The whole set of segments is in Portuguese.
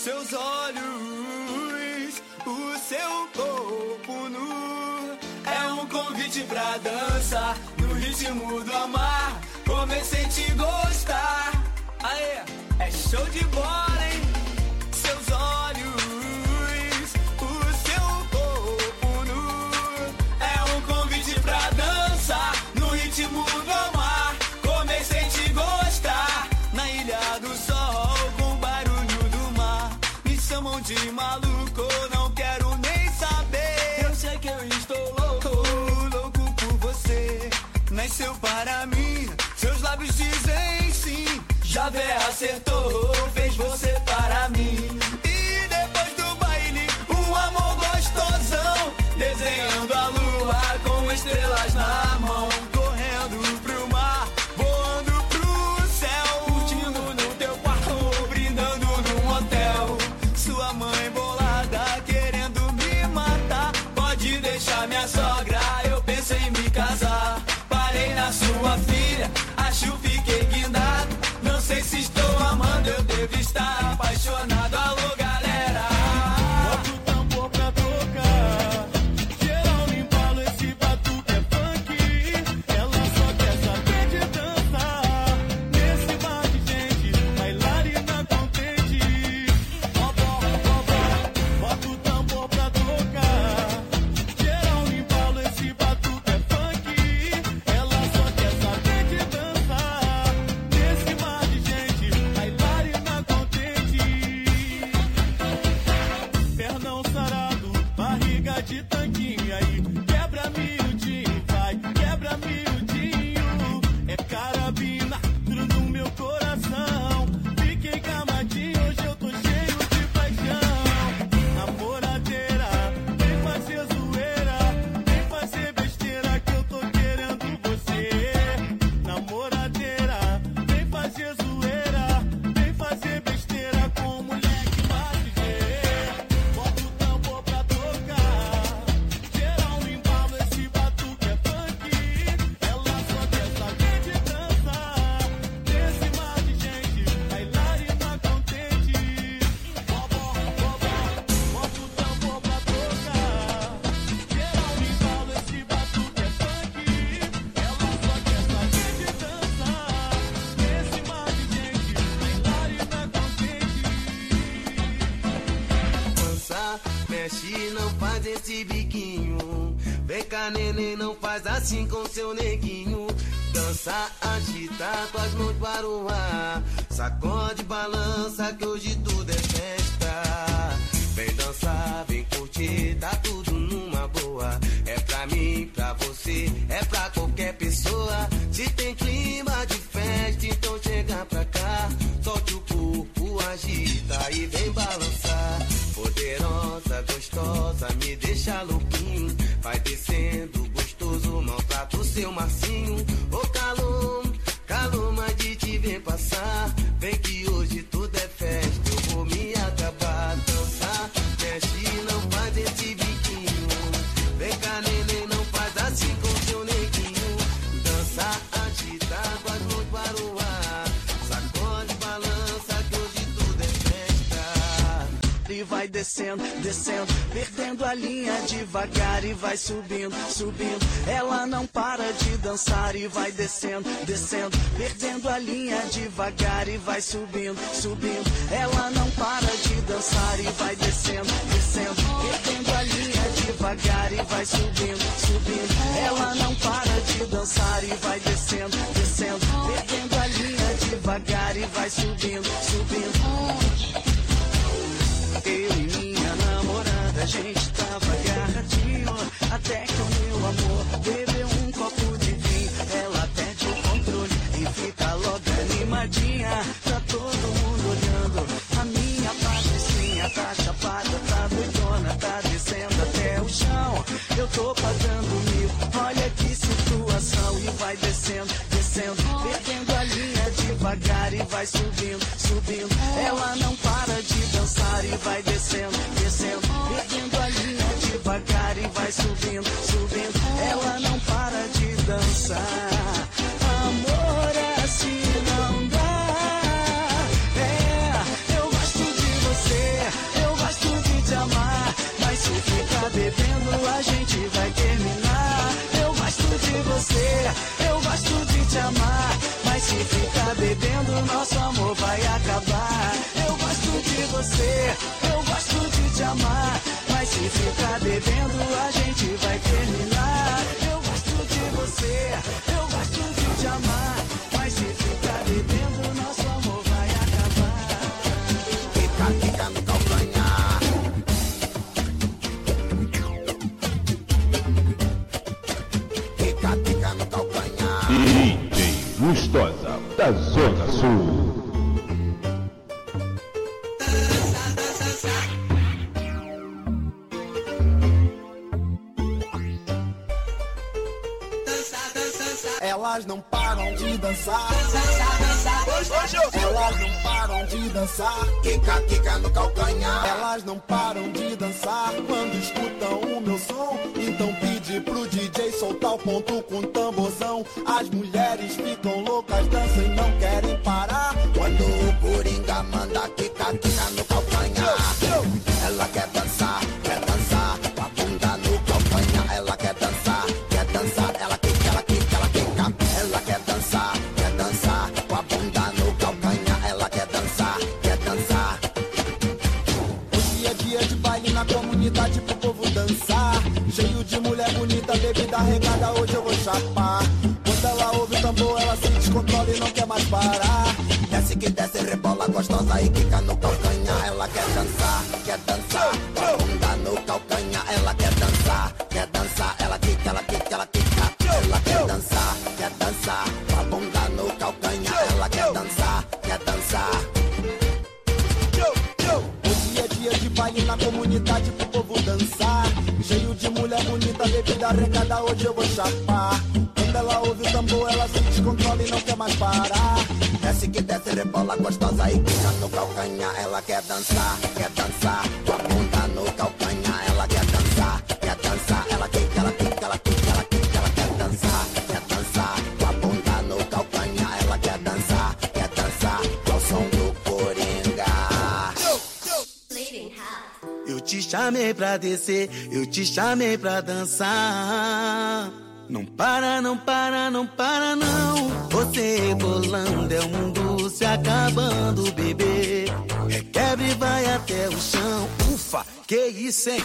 seus olhos, o seu corpo nu. É um convite pra dançar no ritmo do amar. Comecei a te gostar. Aê, é show de bola, hein? Nasceu para mim, seus lábios dizem sim. Javé acertou, fez você para mim. Neném, não faz assim com seu neguinho. Dança, agita com as mãos para o ar. Sacode, balança, que hoje tudo é festa. Vem dançar, vem curtir, tá tudo numa boa. É pra mim, pra você, é pra qualquer pessoa. Se tem clima de festa, então chega pra cá. Solte o corpo, agita e vem balançar. Poderosa, gostosa, me deixa louquinho. Vai descendo, gostoso, maltrata seu macinho. Ô calor, calor, mas de te ver passar. Vem que descendo, descendo, perdendo a linha devagar e vai subindo, subindo. Ela não para de dançar e vai descendo, descendo, perdendo a linha devagar e vai subindo, subindo. Ela não para de dançar e vai descendo, descendo, perdendo a linha devagar e vai subindo, subindo. Ela não para de dançar e vai descendo, descendo, perdendo a linha devagar e vai subindo, subindo. Eu e minha namorada, a gente tava agarradinho Até que o meu amor bebeu um copo de vinho. Ela perde o controle e fica logo animadinha Tá todo mundo olhando. A minha patricinha tá chapada, tá doidona Tá descendo até o chão. Eu tô pagando mil Olha que situação. E vai descendo, descendo Perdendo a linha devagar e vai subindo, subindo. Ela não para de dançar e vai descendo, descendo. Perdendo a linha devagar e vai subindo, subindo. Ela não para de dançar Elas não param de dançar. Elas não param de dançar. Fica, fica no calcanhar. Elas não param de dançar quando escutam o meu som. Então pede pro DJ soltar o ponto com tamborzão. As mulheres ficam loucas, dançam e não querem parar. Quando o Coringa manda quica, quica no calcanhar. Ela quer na comunidade pro povo dançar. Cheio de mulher bonita, bebida regada, hoje eu vou chapar. Quando ela ouve o tambor, ela se descontrola e não quer mais parar. Desce que desce, rebola gostosa e quica no calcanhar. Ela quer dançar, quer dançar, regada, hoje eu vou chapar. Quando ela ouve o tambor, ela se descontrola e não quer mais parar. Desce que desce, rebola gostosa e quica no calcanhar. Ela quer dançar, chamei pra descer, eu te chamei pra dançar. Não para, não para, não para, não. Você rebolando, é o mundo se acabando, bebê. Requebra e vai até o chão. Ufa, que isso, hein?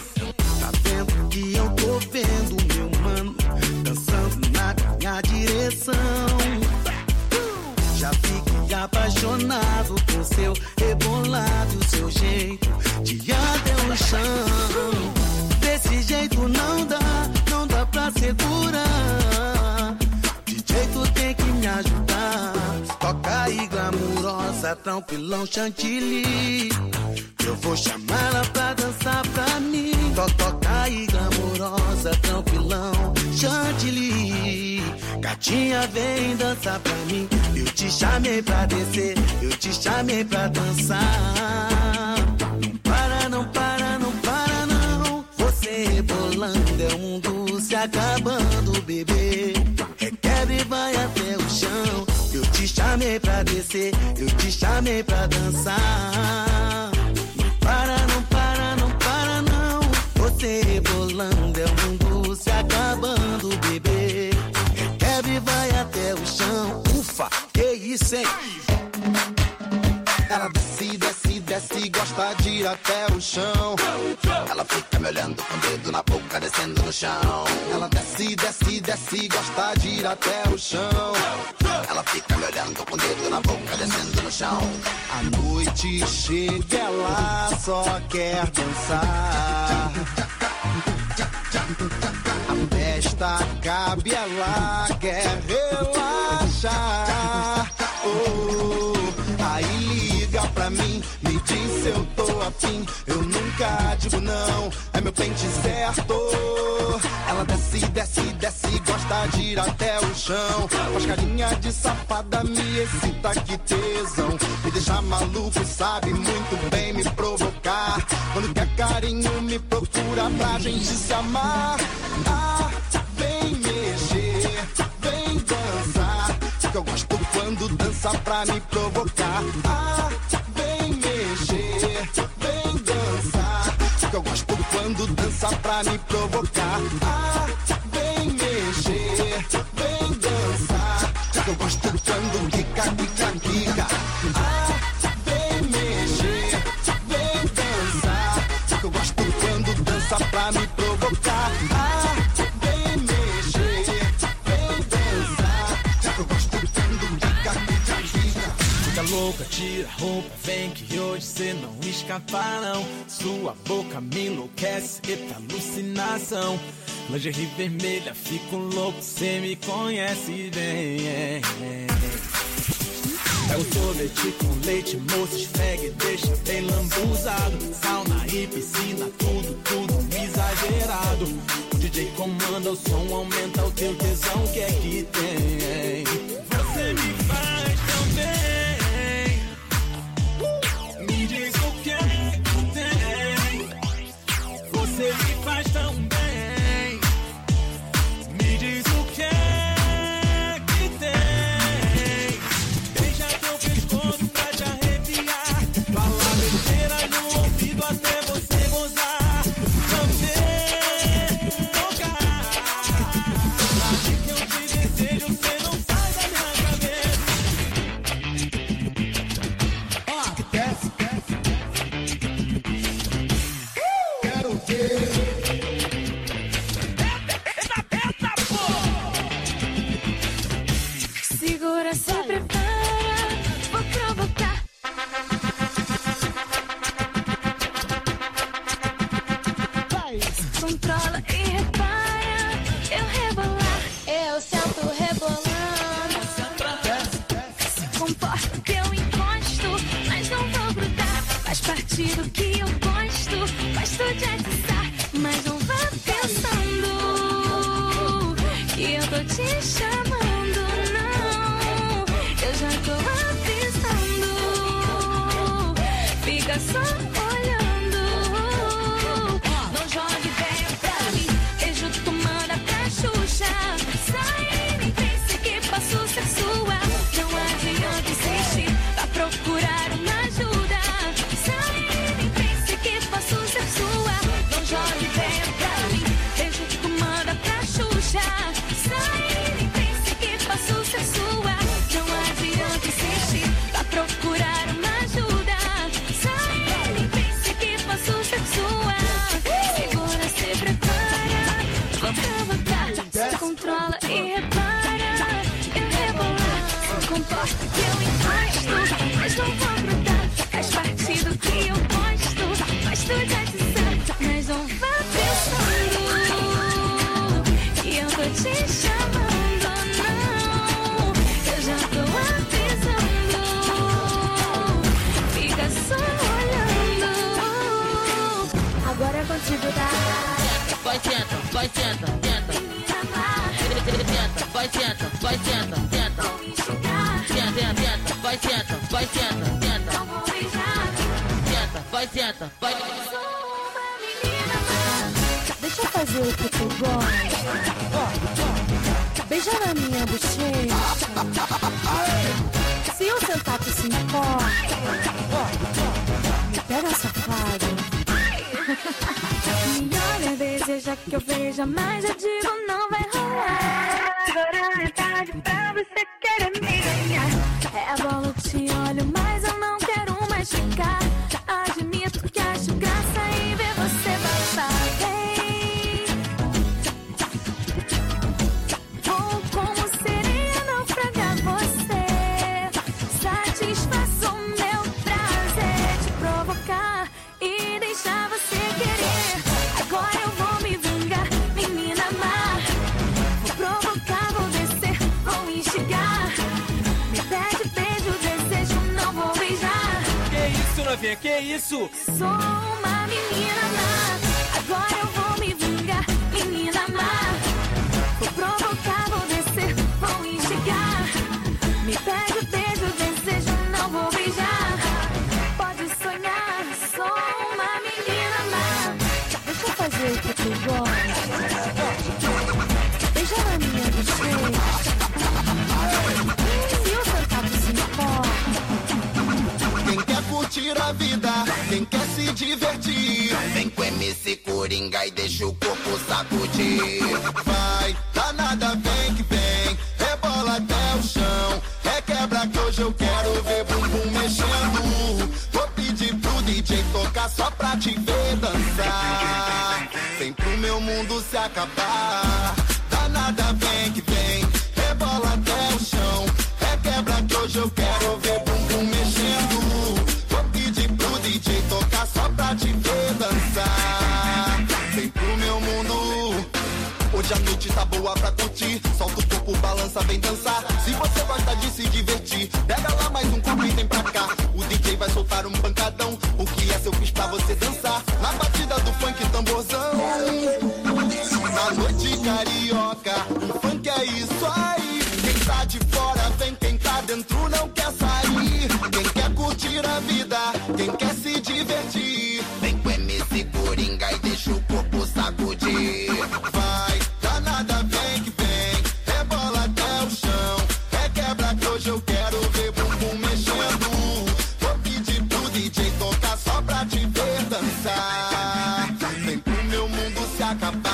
Glamurosa, tranquilão, chantilly. Eu vou chamar ela pra dançar pra mim. To- Toca aí, glamurosa, tranquilão, chantilly. Gatinha, vem dançar pra mim. Eu te chamei pra descer, eu te chamei pra dançar. Não para, não para, não para, não. Você rebolando, é o mundo se acabando, bebê. Chamei pra descer, eu te chamei pra dançar. Não para, não para, não para, não. Você rebolando, é o mundo se acabando, bebê. Requebra e vai até o chão. Ufa, que isso, hein? Desce, desce, gosta de ir até o chão. Ela fica me olhando com o dedo na boca, descendo no chão. Ela desce, desce, desce, gosta de ir até o chão. Ela fica me olhando com o dedo na boca, descendo no chão. A noite chega, ela só quer dançar. A festa cabe, ela quer relaxar. Oh, aí liga pra mim, me diz se eu tô afim. Eu nunca digo não, é meu pente certo. Ela desce, desce, desce, gosta de ir até o chão. Faz carinha de safada, me excita, que tesão. Me deixa maluco, sabe muito bem me provocar. Quando quer carinho, me procura pra gente se amar. Ah, vem mexer, vem dançar. Que eu gosto quando dança pra me provocar. Ah, dança tira a roupa, vem que hoje cê não escapa não. Sua boca me enlouquece, eita alucinação. Lingerie vermelha, fico louco, cê me conhece bem. É o sorvete com leite, moça, esfregue, deixa bem lambuzado. Sauna e piscina, tudo, tudo exagerado. O DJ comanda o som, aumenta o teu tesão, que é que tem? Fica Mas não vá pensando que eu tô te chamando, não. Eu já tô avisando, fica só olhando. Agora é contigo, tá? Vai senta, vai senta, tenta, tenta, vai senta, vai senta, tenta, tenta, tenta, vai senta, vai tenta, tenta, vai senta, vai. Deixa eu fazer o que tu gosta. Beija na minha bochecha. Se eu sentar, tu se importa. Me pega safado. Me olha, deseja que eu veja, mas eu digo não vai rolar. Agora é tarde pra você querer me novinha, que isso? Sou uma menina má. Agora eu vou me vingar, menina má. Vou provocar, vou descer, vou instigar. Me pede curtir a vida, quem quer se divertir. Vem com MC Coringa e deixa o corpo sacudir. Vai, danada, vem que vem. Rebola até o chão. Requebra que hoje eu quero ver bumbum mexendo. Vou pedir pro DJ tocar só pra te ver dançar. Vem pro meu mundo se acabar. Balança, vem dançar. Se você gosta de se divertir, pega lá mais um copo e vem pra cá. O DJ vai soltar um pancadão. O que é seu quiz pra você dançar? Na batida do funk tamborzão. Na noite carioca, o funk é isso aí. Quem tá de fora vem, mundo se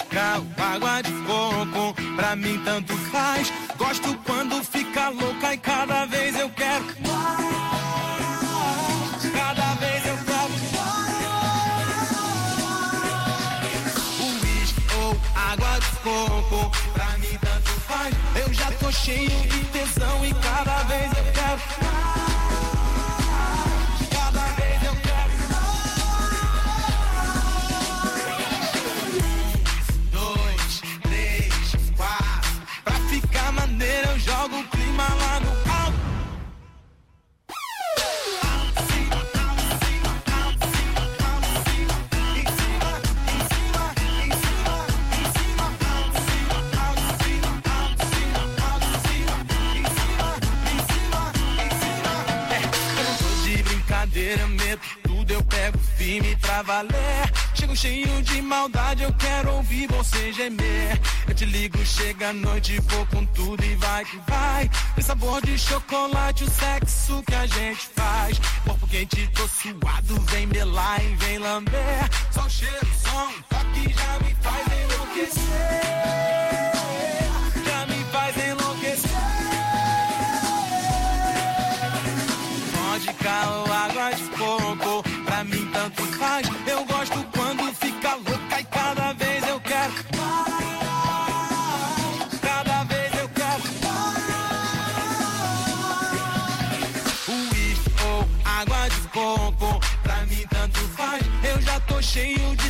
Vodka, água de coco, pra mim tanto faz. Gosto quando fica louca e cada vez eu quero. Cada vez eu quero. mais. Uísque ou água de coco, pra mim tanto faz. Eu já tô cheio de cheio de maldade, eu quero ouvir você gemer. Eu te ligo, chega a noite, vou com tudo e vai que vai. Tem sabor de chocolate, o sexo que a gente faz. Corpo quente, tô suado, vem melar e vem lamber. Só o cheiro, som, um toque já me faz enlouquecer. Eu já tô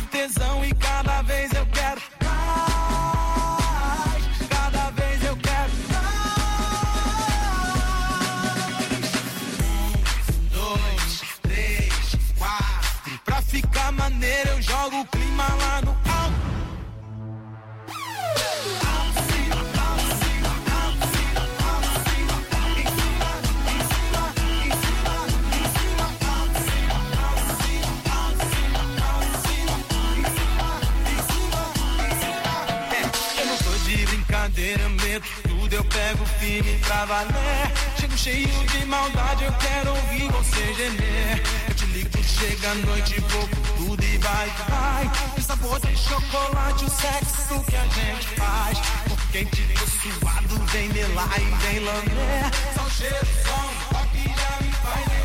sabor de chocolate, o sexo que a gente faz. Corpo quente, tô suado, vem melar e vem lamber. Só o cheiro, som, toque já me faz